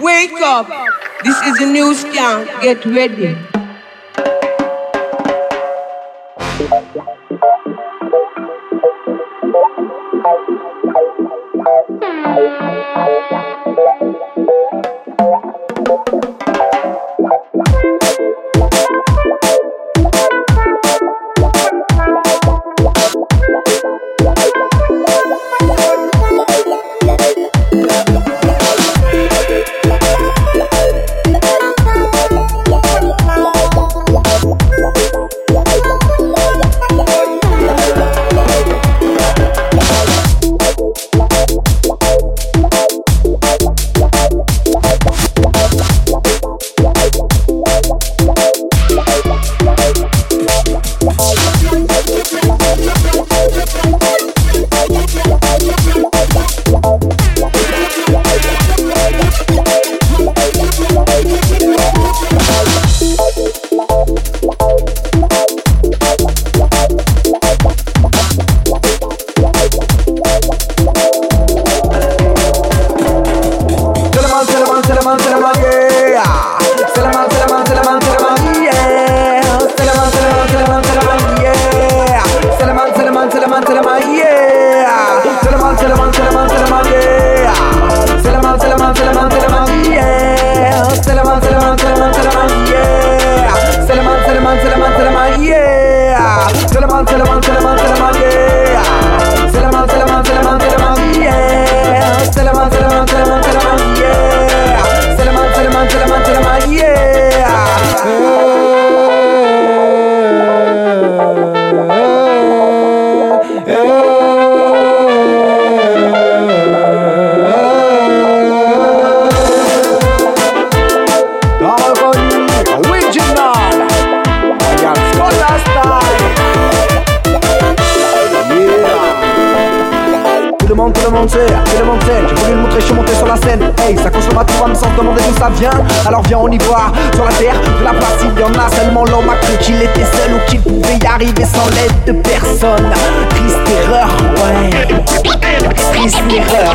Wake up. This is a new scan. Get ready. Hmm. c'est. J'ai voulu le montrer, je suis monté sur la scène. Hey, ça consomme à tout, me sans demander d'où ça vient. Alors viens, on y voit. Sur la terre, de la place, il y en a. Seulement l'homme a cru qu'il était seul ou qu'il pouvait y arriver sans l'aide de personne. Triste erreur, ouais. Triste erreur.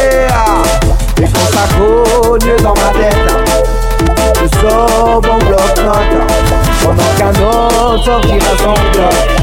talking a sound drop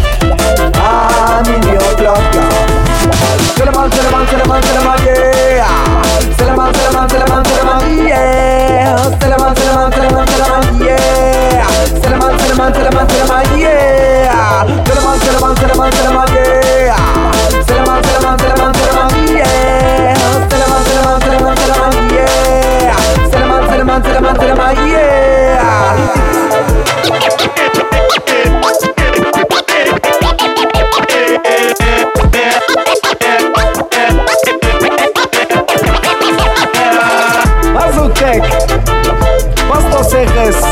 Tech. Bastos.